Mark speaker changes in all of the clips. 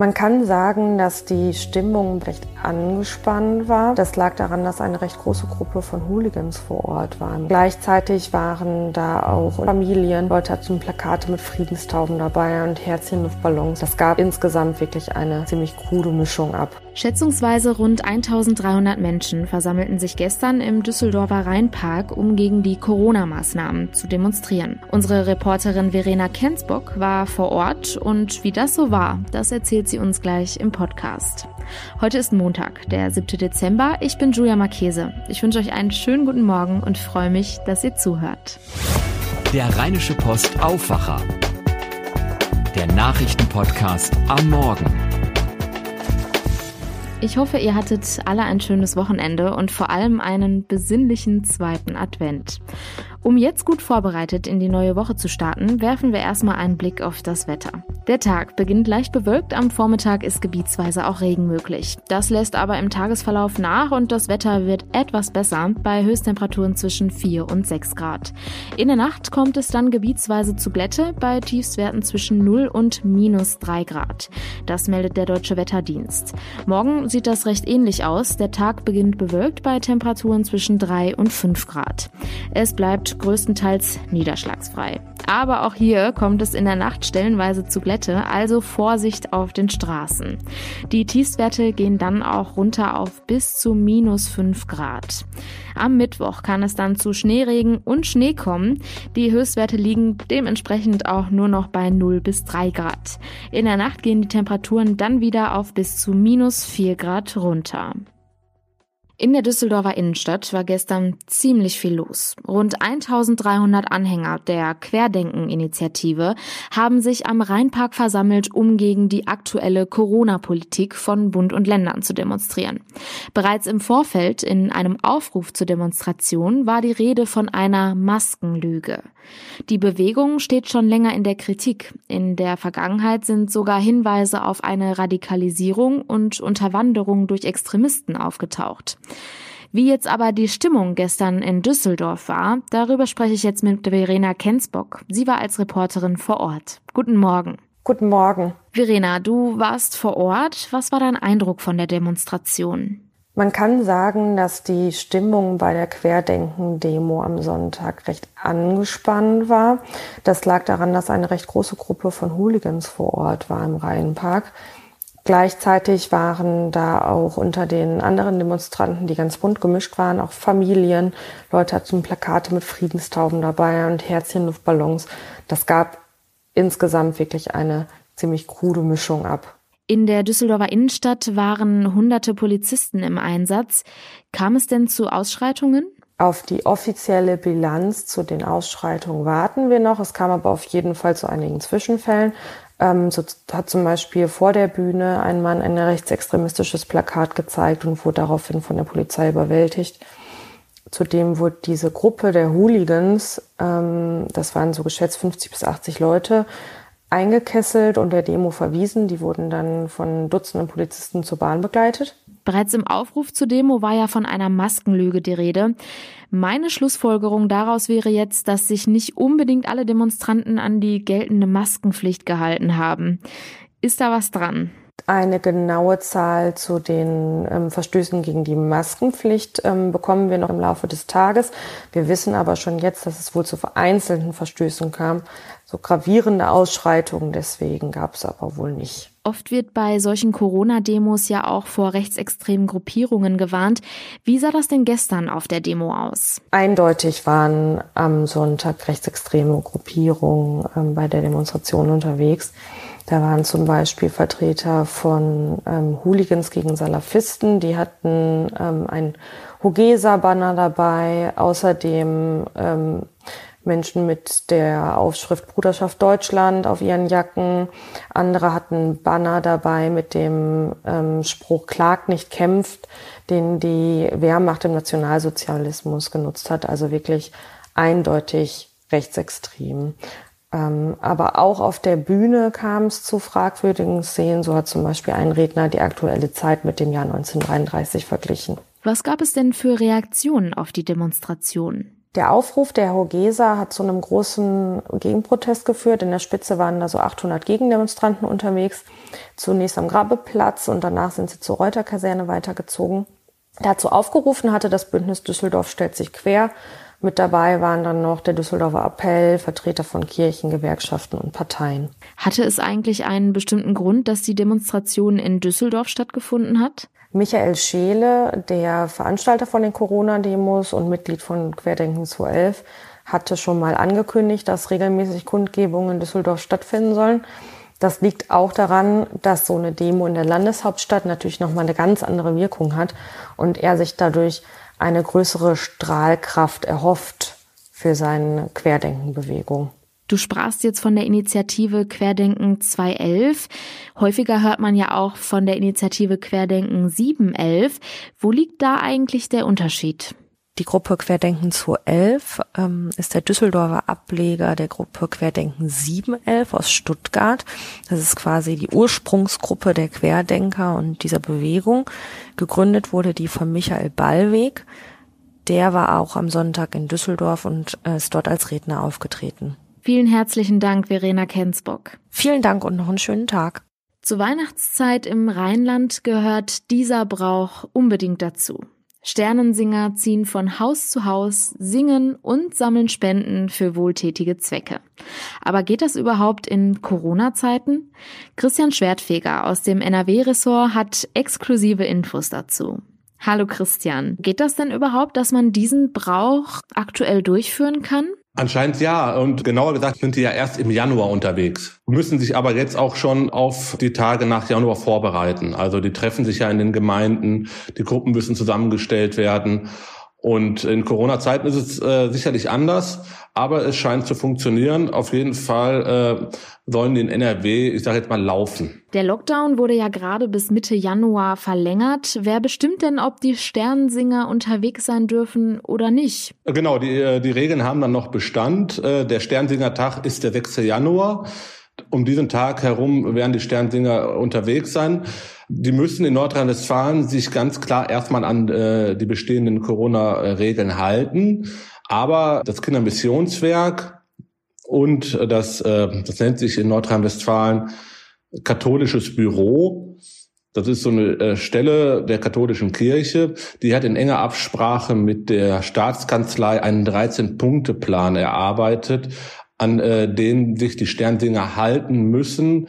Speaker 1: Man kann sagen, dass die Stimmung recht angespannt war. Das lag daran, dass eine recht große Gruppe von Hooligans vor Ort waren. Gleichzeitig waren da auch Familien, Leute hatten Plakate mit Friedenstauben dabei und Herzchenluftballons. Das gab insgesamt wirklich eine ziemlich krude Mischung ab.
Speaker 2: Schätzungsweise rund 1300 Menschen versammelten sich gestern im Düsseldorfer Rheinpark, um gegen die Corona-Maßnahmen zu demonstrieren. Unsere Reporterin Verena Kensbock war vor Ort und wie das so war, das erzählt sie uns gleich im Podcast. Heute ist Montag, der 7. Dezember. Ich bin Julia Marchese. Ich wünsche euch einen schönen guten Morgen und freue mich, dass ihr zuhört.
Speaker 3: Der Rheinische Post Aufwacher. Der Nachrichtenpodcast am Morgen.
Speaker 2: Ich hoffe, ihr hattet alle ein schönes Wochenende und vor allem einen besinnlichen zweiten Advent. Um jetzt gut vorbereitet in die neue Woche zu starten, werfen wir erstmal einen Blick auf das Wetter. Der Tag beginnt leicht bewölkt, am Vormittag ist gebietsweise auch Regen möglich. Das lässt aber im Tagesverlauf nach und das Wetter wird etwas besser bei Höchsttemperaturen zwischen 4 und 6 Grad. In der Nacht kommt es dann gebietsweise zu Glätte bei Tiefstwerten zwischen 0 und minus 3 Grad. Das meldet der Deutsche Wetterdienst. Morgen sieht das recht ähnlich aus. Der Tag beginnt bewölkt bei Temperaturen zwischen 3 und 5 Grad. Es bleibt größtenteils niederschlagsfrei. Aber auch hier kommt es in der Nacht stellenweise zu Glätte, also Vorsicht auf den Straßen. Die Tiefstwerte gehen dann auch runter auf bis zu minus 5 Grad. Am Mittwoch kann es dann zu Schneeregen und Schnee kommen. Die Höchstwerte liegen dementsprechend auch nur noch bei 0 bis 3 Grad. In der Nacht gehen die Temperaturen dann wieder auf bis zu minus 4 Grad runter. In der Düsseldorfer Innenstadt war gestern ziemlich viel los. Rund 1300 Anhänger der Querdenken-Initiative haben sich am Rheinpark versammelt, um gegen die aktuelle Corona-Politik von Bund und Ländern zu demonstrieren. Bereits im Vorfeld in einem Aufruf zur Demonstration war die Rede von einer Maskenlüge. Die Bewegung steht schon länger in der Kritik. In der Vergangenheit sind sogar Hinweise auf eine Radikalisierung und Unterwanderung durch Extremisten aufgetaucht. Wie jetzt aber die Stimmung gestern in Düsseldorf war, darüber spreche ich jetzt mit Verena Kensbock. Sie war als Reporterin vor Ort. Guten Morgen.
Speaker 1: Guten Morgen.
Speaker 2: Verena, du warst vor Ort. Was war dein Eindruck von der Demonstration?
Speaker 1: Man kann sagen, dass die Stimmung bei der Querdenken-Demo am Sonntag recht angespannt war. Das lag daran, dass eine recht große Gruppe von Hooligans vor Ort war im Rheinpark. Gleichzeitig waren da auch unter den anderen Demonstranten, die ganz bunt gemischt waren, auch Familien. Leute hatten Plakate mit Friedenstauben dabei und Herzchenluftballons. Das gab insgesamt wirklich eine ziemlich krude Mischung ab.
Speaker 2: In der Düsseldorfer Innenstadt waren hunderte Polizisten im Einsatz. Kam es denn zu Ausschreitungen?
Speaker 1: Auf die offizielle Bilanz zu den Ausschreitungen warten wir noch. Es kam aber auf jeden Fall zu einigen Zwischenfällen. Ähm, so hat zum Beispiel vor der Bühne ein Mann ein rechtsextremistisches Plakat gezeigt und wurde daraufhin von der Polizei überwältigt. Zudem wurde diese Gruppe der Hooligans, ähm, das waren so geschätzt 50 bis 80 Leute, eingekesselt und der Demo verwiesen. Die wurden dann von Dutzenden Polizisten zur Bahn begleitet.
Speaker 2: Bereits im Aufruf zur Demo war ja von einer Maskenlüge die Rede. Meine Schlussfolgerung daraus wäre jetzt, dass sich nicht unbedingt alle Demonstranten an die geltende Maskenpflicht gehalten haben. Ist da was dran?
Speaker 1: Eine genaue Zahl zu den ähm, Verstößen gegen die Maskenpflicht ähm, bekommen wir noch im Laufe des Tages. Wir wissen aber schon jetzt, dass es wohl zu vereinzelten Verstößen kam. So gravierende Ausschreitungen deswegen gab es aber wohl nicht.
Speaker 2: Oft wird bei solchen Corona-Demos ja auch vor rechtsextremen Gruppierungen gewarnt. Wie sah das denn gestern auf der Demo aus?
Speaker 1: Eindeutig waren am Sonntag rechtsextreme Gruppierungen ähm, bei der Demonstration unterwegs. Da waren zum Beispiel Vertreter von ähm, Hooligans gegen Salafisten, die hatten ähm, ein Hugesa-Banner dabei, außerdem ähm, Menschen mit der Aufschrift Bruderschaft Deutschland auf ihren Jacken. Andere hatten Banner dabei mit dem ähm, Spruch Klag nicht kämpft, den die Wehrmacht im Nationalsozialismus genutzt hat. Also wirklich eindeutig rechtsextrem. Ähm, aber auch auf der Bühne kam es zu fragwürdigen Szenen. So hat zum Beispiel ein Redner die aktuelle Zeit mit dem Jahr 1933 verglichen.
Speaker 2: Was gab es denn für Reaktionen auf die Demonstration?
Speaker 1: Der Aufruf der Hogesa hat zu einem großen Gegenprotest geführt. In der Spitze waren da so 800 Gegendemonstranten unterwegs. Zunächst am Grabeplatz und danach sind sie zur Reuterkaserne weitergezogen. Dazu aufgerufen hatte das Bündnis Düsseldorf stellt sich quer. Mit dabei waren dann noch der Düsseldorfer Appell, Vertreter von Kirchen, Gewerkschaften und Parteien.
Speaker 2: Hatte es eigentlich einen bestimmten Grund, dass die Demonstration in Düsseldorf stattgefunden hat?
Speaker 1: Michael Scheele, der Veranstalter von den Corona-Demos und Mitglied von Querdenken 211, hatte schon mal angekündigt, dass regelmäßig Kundgebungen in Düsseldorf stattfinden sollen. Das liegt auch daran, dass so eine Demo in der Landeshauptstadt natürlich nochmal eine ganz andere Wirkung hat und er sich dadurch eine größere Strahlkraft erhofft für seine Querdenkenbewegung.
Speaker 2: Du sprachst jetzt von der Initiative Querdenken 211. Häufiger hört man ja auch von der Initiative Querdenken 711. Wo liegt da eigentlich der Unterschied?
Speaker 1: Die Gruppe Querdenken 211 ähm, ist der Düsseldorfer Ableger der Gruppe Querdenken 711 aus Stuttgart. Das ist quasi die Ursprungsgruppe der Querdenker und dieser Bewegung. Gegründet wurde die von Michael Ballweg. Der war auch am Sonntag in Düsseldorf und äh, ist dort als Redner aufgetreten.
Speaker 2: Vielen herzlichen Dank, Verena Kensbock.
Speaker 1: Vielen Dank und noch einen schönen Tag.
Speaker 2: Zur Weihnachtszeit im Rheinland gehört dieser Brauch unbedingt dazu. Sternensinger ziehen von Haus zu Haus, singen und sammeln Spenden für wohltätige Zwecke. Aber geht das überhaupt in Corona-Zeiten? Christian Schwertfeger aus dem NRW-Ressort hat exklusive Infos dazu. Hallo Christian, geht das denn überhaupt, dass man diesen Brauch aktuell durchführen kann?
Speaker 4: Anscheinend ja. Und genauer gesagt sind die ja erst im Januar unterwegs. Müssen sich aber jetzt auch schon auf die Tage nach Januar vorbereiten. Also die treffen sich ja in den Gemeinden, die Gruppen müssen zusammengestellt werden. Und in Corona-Zeiten ist es äh, sicherlich anders, aber es scheint zu funktionieren. Auf jeden Fall äh, sollen die in NRW, ich sage jetzt mal, laufen.
Speaker 2: Der Lockdown wurde ja gerade bis Mitte Januar verlängert. Wer bestimmt denn, ob die Sternsinger unterwegs sein dürfen oder nicht?
Speaker 4: Genau, die, äh, die Regeln haben dann noch Bestand. Äh, der Sternsinger-Tag ist der 6. Januar. Um diesen Tag herum werden die Sternsinger unterwegs sein. Die müssen in Nordrhein-Westfalen sich ganz klar erstmal an äh, die bestehenden Corona-Regeln halten. Aber das Kindermissionswerk und das, äh, das nennt sich in Nordrhein-Westfalen katholisches Büro. Das ist so eine äh, Stelle der katholischen Kirche, die hat in enger Absprache mit der Staatskanzlei einen 13-Punkte-Plan erarbeitet, an äh, den sich die Sternsinger halten müssen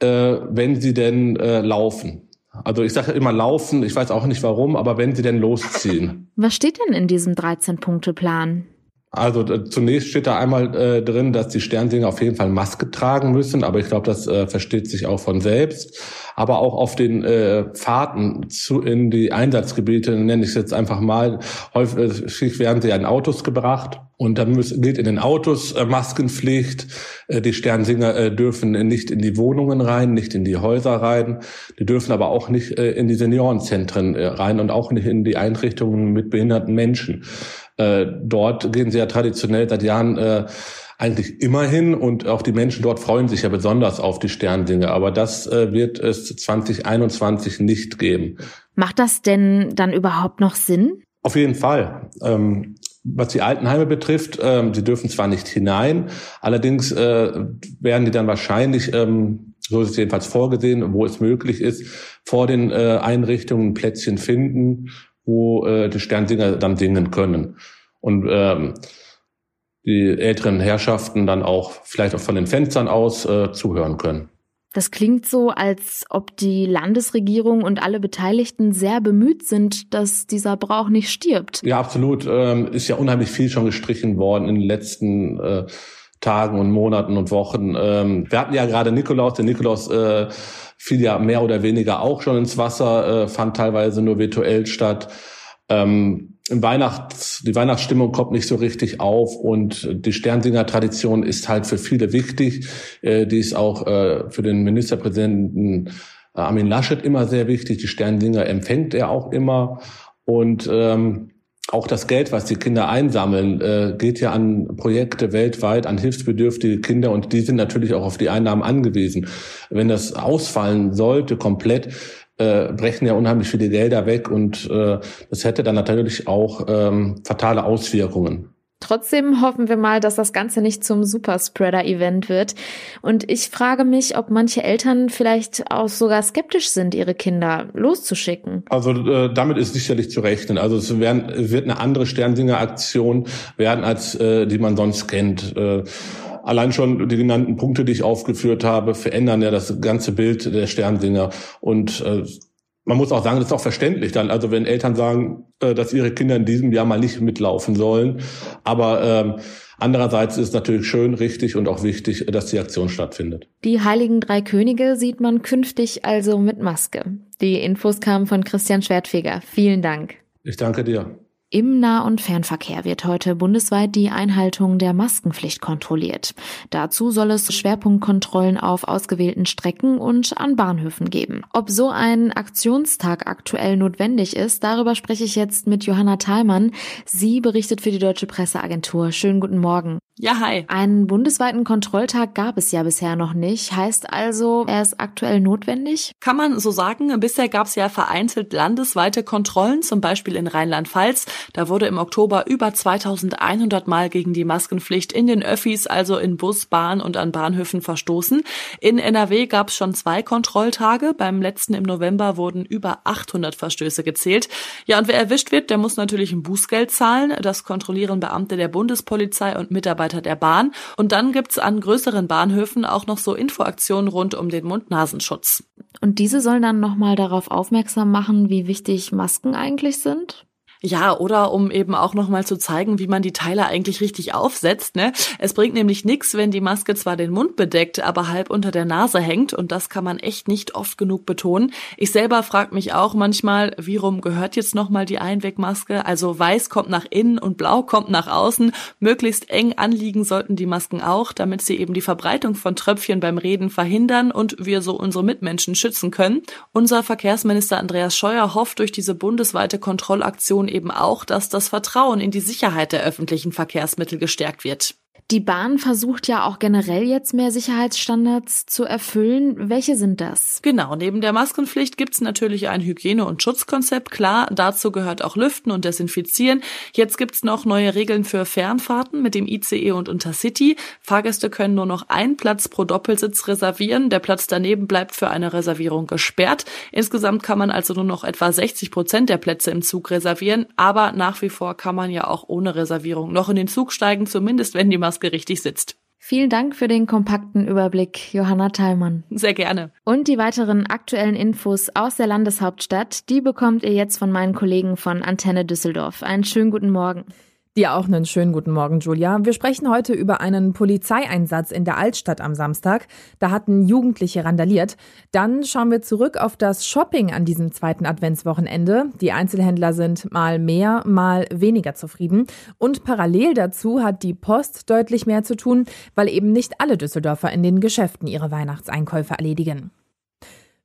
Speaker 4: äh, wenn sie denn äh, laufen. Also ich sage immer laufen, ich weiß auch nicht warum, aber wenn sie denn losziehen.
Speaker 2: Was steht denn in diesem 13-Punkte-Plan?
Speaker 4: Also äh, zunächst steht da einmal äh, drin, dass die Sternsinger auf jeden Fall Maske tragen müssen, aber ich glaube, das äh, versteht sich auch von selbst. Aber auch auf den äh, Fahrten zu, in die Einsatzgebiete, nenne ich es jetzt einfach mal, häufig werden sie ja in Autos gebracht und dann muss, gilt in den Autos äh, Maskenpflicht. Äh, die Sternsinger äh, dürfen nicht in die Wohnungen rein, nicht in die Häuser rein. Die dürfen aber auch nicht äh, in die Seniorenzentren äh, rein und auch nicht in die Einrichtungen mit behinderten Menschen. Äh, dort gehen sie ja traditionell seit Jahren eigentlich immer hin und auch die Menschen dort freuen sich ja besonders auf die Sternsinger. Aber das äh, wird es 2021 nicht geben.
Speaker 2: Macht das denn dann überhaupt noch Sinn?
Speaker 4: Auf jeden Fall. Ähm, was die Altenheime betrifft, ähm, sie dürfen zwar nicht hinein, allerdings äh, werden die dann wahrscheinlich, ähm, so ist es jedenfalls vorgesehen, wo es möglich ist, vor den äh, Einrichtungen Plätzchen finden, wo äh, die Sternsinger dann singen können. Und ähm, die älteren Herrschaften dann auch vielleicht auch von den Fenstern aus äh, zuhören können.
Speaker 2: Das klingt so, als ob die Landesregierung und alle Beteiligten sehr bemüht sind, dass dieser Brauch nicht stirbt.
Speaker 4: Ja, absolut. Ähm, ist ja unheimlich viel schon gestrichen worden in den letzten äh, Tagen und Monaten und Wochen. Ähm, wir hatten ja gerade Nikolaus. Der Nikolaus äh, fiel ja mehr oder weniger auch schon ins Wasser, äh, fand teilweise nur virtuell statt. Ähm, Weihnachts, die Weihnachtsstimmung kommt nicht so richtig auf und die Sternsinger-Tradition ist halt für viele wichtig. Äh, die ist auch äh, für den Ministerpräsidenten äh, Armin Laschet immer sehr wichtig. Die Sternsinger empfängt er auch immer und ähm, auch das Geld, was die Kinder einsammeln, geht ja an Projekte weltweit, an hilfsbedürftige Kinder und die sind natürlich auch auf die Einnahmen angewiesen. Wenn das ausfallen sollte komplett, äh, brechen ja unheimlich viele Gelder weg und äh, das hätte dann natürlich auch ähm, fatale Auswirkungen.
Speaker 2: Trotzdem hoffen wir mal, dass das Ganze nicht zum Superspreader-Event wird. Und ich frage mich, ob manche Eltern vielleicht auch sogar skeptisch sind, ihre Kinder loszuschicken.
Speaker 4: Also äh, damit ist sicherlich zu rechnen. Also es werden, wird eine andere Sternsinger-Aktion werden, als äh, die man sonst kennt. Äh, allein schon die genannten Punkte, die ich aufgeführt habe, verändern ja das ganze Bild der Sternsinger. Und äh, man muss auch sagen, das ist auch verständlich dann. Also wenn Eltern sagen, äh, dass ihre Kinder in diesem Jahr mal nicht mitlaufen sollen. Aber ähm, andererseits ist es natürlich schön, richtig und auch wichtig, dass die Aktion stattfindet.
Speaker 2: Die Heiligen Drei Könige sieht man künftig also mit Maske. Die Infos kamen von Christian Schwertfeger. Vielen Dank.
Speaker 4: Ich danke dir.
Speaker 2: Im Nah- und Fernverkehr wird heute bundesweit die Einhaltung der Maskenpflicht kontrolliert. Dazu soll es Schwerpunktkontrollen auf ausgewählten Strecken und an Bahnhöfen geben. Ob so ein Aktionstag aktuell notwendig ist, darüber spreche ich jetzt mit Johanna Thalmann. Sie berichtet für die Deutsche Presseagentur. Schönen guten Morgen.
Speaker 5: Ja, hi.
Speaker 2: Einen bundesweiten Kontrolltag gab es ja bisher noch nicht. Heißt also, er ist aktuell notwendig?
Speaker 5: Kann man so sagen. Bisher gab es ja vereinzelt landesweite Kontrollen, zum Beispiel in Rheinland-Pfalz. Da wurde im Oktober über 2100 Mal gegen die Maskenpflicht in den Öffis, also in Bus, Bahn und an Bahnhöfen verstoßen. In NRW gab es schon zwei Kontrolltage. Beim letzten im November wurden über 800 Verstöße gezählt. Ja, und wer erwischt wird, der muss natürlich ein Bußgeld zahlen. Das kontrollieren Beamte der Bundespolizei und Mitarbeiter der Bahn. Und dann gibt's an größeren Bahnhöfen auch noch so Infoaktionen rund um den Mund-Nasenschutz.
Speaker 2: Und diese sollen dann nochmal darauf aufmerksam machen, wie wichtig Masken eigentlich sind?
Speaker 5: Ja, oder um eben auch nochmal zu zeigen, wie man die Teile eigentlich richtig aufsetzt. Ne? Es bringt nämlich nichts, wenn die Maske zwar den Mund bedeckt, aber halb unter der Nase hängt und das kann man echt nicht oft genug betonen. Ich selber frage mich auch manchmal, wie rum gehört jetzt nochmal die Einwegmaske? Also weiß kommt nach innen und blau kommt nach außen. Möglichst eng anliegen sollten die Masken auch, damit sie eben die Verbreitung von Tröpfchen beim Reden verhindern und wir so unsere Mitmenschen schützen können. Unser Verkehrsminister Andreas Scheuer hofft durch diese bundesweite Kontrollaktion eben auch, dass das Vertrauen in die Sicherheit der öffentlichen Verkehrsmittel gestärkt wird.
Speaker 2: Die Bahn versucht ja auch generell jetzt mehr Sicherheitsstandards zu erfüllen. Welche sind das?
Speaker 5: Genau, neben der Maskenpflicht gibt's natürlich ein Hygiene- und Schutzkonzept. Klar, dazu gehört auch Lüften und Desinfizieren. Jetzt gibt's noch neue Regeln für Fernfahrten mit dem ICE und Intercity. Fahrgäste können nur noch einen Platz pro Doppelsitz reservieren. Der Platz daneben bleibt für eine Reservierung gesperrt. Insgesamt kann man also nur noch etwa 60 Prozent der Plätze im Zug reservieren. Aber nach wie vor kann man ja auch ohne Reservierung noch in den Zug steigen, zumindest wenn die Maske Maske richtig sitzt.
Speaker 2: Vielen Dank für den kompakten Überblick, Johanna Thallmann.
Speaker 5: Sehr gerne.
Speaker 2: Und die weiteren aktuellen Infos aus der Landeshauptstadt, die bekommt ihr jetzt von meinen Kollegen von Antenne Düsseldorf. Einen schönen guten Morgen.
Speaker 6: Dir auch einen schönen guten Morgen, Julia. Wir sprechen heute über einen Polizeieinsatz in der Altstadt am Samstag. Da hatten Jugendliche randaliert. Dann schauen wir zurück auf das Shopping an diesem zweiten Adventswochenende. Die Einzelhändler sind mal mehr, mal weniger zufrieden. Und parallel dazu hat die Post deutlich mehr zu tun, weil eben nicht alle Düsseldorfer in den Geschäften ihre Weihnachtseinkäufe erledigen.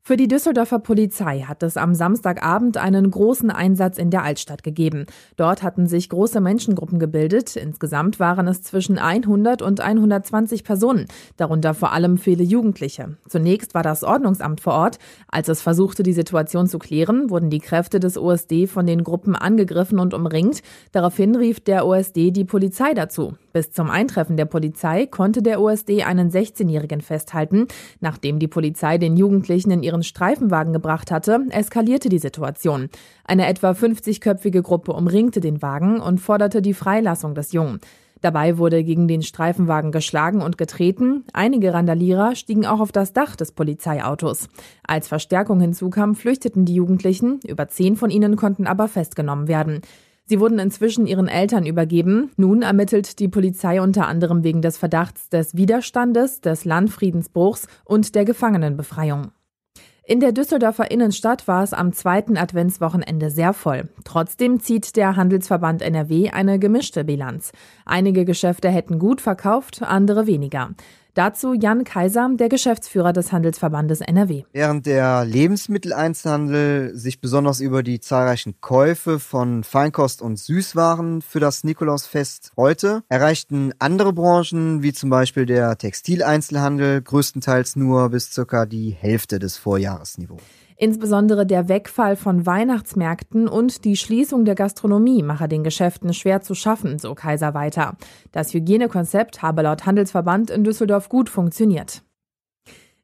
Speaker 6: Für die Düsseldorfer Polizei hat es am Samstagabend einen großen Einsatz in der Altstadt gegeben. Dort hatten sich große Menschengruppen gebildet. Insgesamt waren es zwischen 100 und 120 Personen, darunter vor allem viele Jugendliche. Zunächst war das Ordnungsamt vor Ort. Als es versuchte, die Situation zu klären, wurden die Kräfte des OSD von den Gruppen angegriffen und umringt. Daraufhin rief der OSD die Polizei dazu. Bis zum Eintreffen der Polizei konnte der OSD einen 16-Jährigen festhalten. Nachdem die Polizei den Jugendlichen in ihren Streifenwagen gebracht hatte, eskalierte die Situation. Eine etwa 50-köpfige Gruppe umringte den Wagen und forderte die Freilassung des Jungen. Dabei wurde gegen den Streifenwagen geschlagen und getreten. Einige Randalierer stiegen auch auf das Dach des Polizeiautos. Als Verstärkung hinzukam, flüchteten die Jugendlichen. Über zehn von ihnen konnten aber festgenommen werden. Sie wurden inzwischen ihren Eltern übergeben. Nun ermittelt die Polizei unter anderem wegen des Verdachts des Widerstandes, des Landfriedensbruchs und der Gefangenenbefreiung. In der Düsseldorfer Innenstadt war es am zweiten Adventswochenende sehr voll. Trotzdem zieht der Handelsverband NRW eine gemischte Bilanz. Einige Geschäfte hätten gut verkauft, andere weniger. Dazu Jan Kaiser, der Geschäftsführer des Handelsverbandes NRW.
Speaker 7: Während der Lebensmitteleinzelhandel sich besonders über die zahlreichen Käufe von Feinkost und Süßwaren für das Nikolausfest freute, erreichten andere Branchen, wie zum Beispiel der Textileinzelhandel, größtenteils nur bis circa die Hälfte des Vorjahresniveaus.
Speaker 6: Insbesondere der Wegfall von Weihnachtsmärkten und die Schließung der Gastronomie mache den Geschäften schwer zu schaffen, so Kaiser weiter. Das Hygienekonzept habe laut Handelsverband in Düsseldorf gut funktioniert.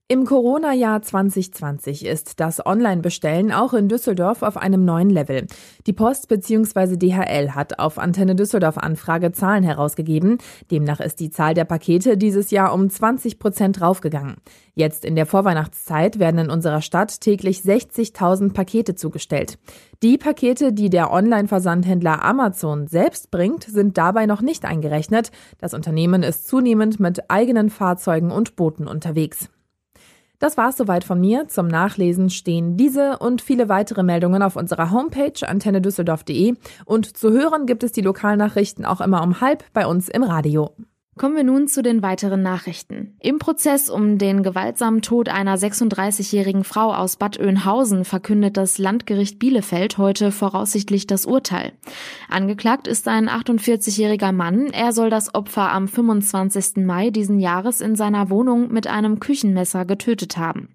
Speaker 6: Im Corona-Jahr 2020 ist das Online-Bestellen auch in Düsseldorf auf einem neuen Level. Die Post bzw. DHL hat auf Antenne Düsseldorf Anfrage Zahlen herausgegeben. Demnach ist die Zahl der Pakete dieses Jahr um 20 Prozent raufgegangen. Jetzt in der Vorweihnachtszeit werden in unserer Stadt täglich 60.000 Pakete zugestellt. Die Pakete, die der Online-Versandhändler Amazon selbst bringt, sind dabei noch nicht eingerechnet. Das Unternehmen ist zunehmend mit eigenen Fahrzeugen und Booten unterwegs. Das war's soweit von mir. Zum Nachlesen stehen diese und viele weitere Meldungen auf unserer Homepage antennedüsseldorf.de und zu hören gibt es die Lokalnachrichten auch immer um halb bei uns im Radio.
Speaker 2: Kommen wir nun zu den weiteren Nachrichten. Im Prozess um den gewaltsamen Tod einer 36-jährigen Frau aus Bad Oeynhausen verkündet das Landgericht Bielefeld heute voraussichtlich das Urteil. Angeklagt ist ein 48-jähriger Mann. Er soll das Opfer am 25. Mai diesen Jahres in seiner Wohnung mit einem Küchenmesser getötet haben.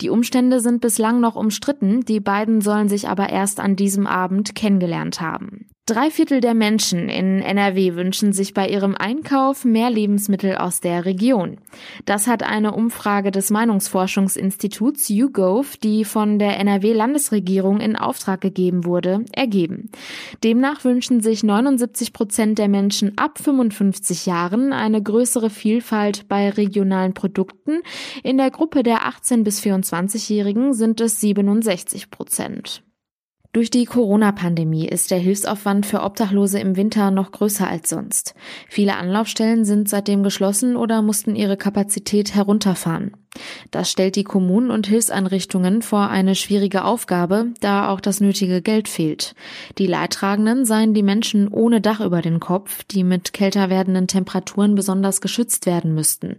Speaker 2: Die Umstände sind bislang noch umstritten. Die beiden sollen sich aber erst an diesem Abend kennengelernt haben. Drei Viertel der Menschen in NRW wünschen sich bei ihrem Einkauf mehr Lebensmittel aus der Region. Das hat eine Umfrage des Meinungsforschungsinstituts YouGov, die von der NRW-Landesregierung in Auftrag gegeben wurde, ergeben. Demnach wünschen sich 79 Prozent der Menschen ab 55 Jahren eine größere Vielfalt bei regionalen Produkten. In der Gruppe der 18 bis 24-Jährigen sind es 67 Prozent. Durch die Corona-Pandemie ist der Hilfsaufwand für Obdachlose im Winter noch größer als sonst. Viele Anlaufstellen sind seitdem geschlossen oder mussten ihre Kapazität herunterfahren. Das stellt die Kommunen und Hilfseinrichtungen vor eine schwierige Aufgabe, da auch das nötige Geld fehlt. Die Leidtragenden seien die Menschen ohne Dach über den Kopf, die mit kälter werdenden Temperaturen besonders geschützt werden müssten.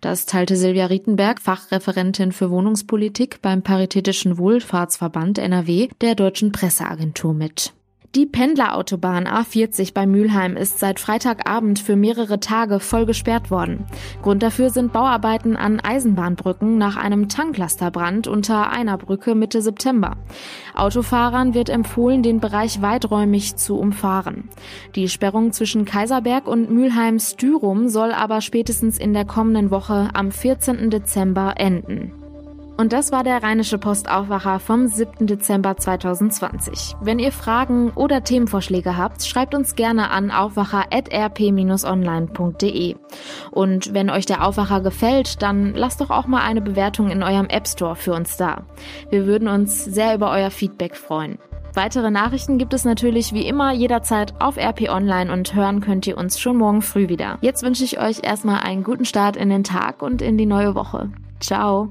Speaker 2: Das teilte Silvia Rietenberg, Fachreferentin für Wohnungspolitik beim Paritätischen Wohlfahrtsverband NRW der Deutschen Presseagentur mit. Die Pendlerautobahn A40 bei Mülheim ist seit Freitagabend für mehrere Tage voll gesperrt worden. Grund dafür sind Bauarbeiten an Eisenbahnbrücken nach einem Tanklasterbrand unter einer Brücke Mitte September. Autofahrern wird empfohlen, den Bereich weiträumig zu umfahren. Die Sperrung zwischen Kaiserberg und Mülheim-Stürum soll aber spätestens in der kommenden Woche am 14. Dezember enden. Und das war der Rheinische Postaufwacher vom 7. Dezember 2020. Wenn ihr Fragen oder Themenvorschläge habt, schreibt uns gerne an aufwacher.rp-online.de. Und wenn euch der Aufwacher gefällt, dann lasst doch auch mal eine Bewertung in eurem App Store für uns da. Wir würden uns sehr über euer Feedback freuen. Weitere Nachrichten gibt es natürlich wie immer jederzeit auf RP Online und hören könnt ihr uns schon morgen früh wieder. Jetzt wünsche ich euch erstmal einen guten Start in den Tag und in die neue Woche. Ciao.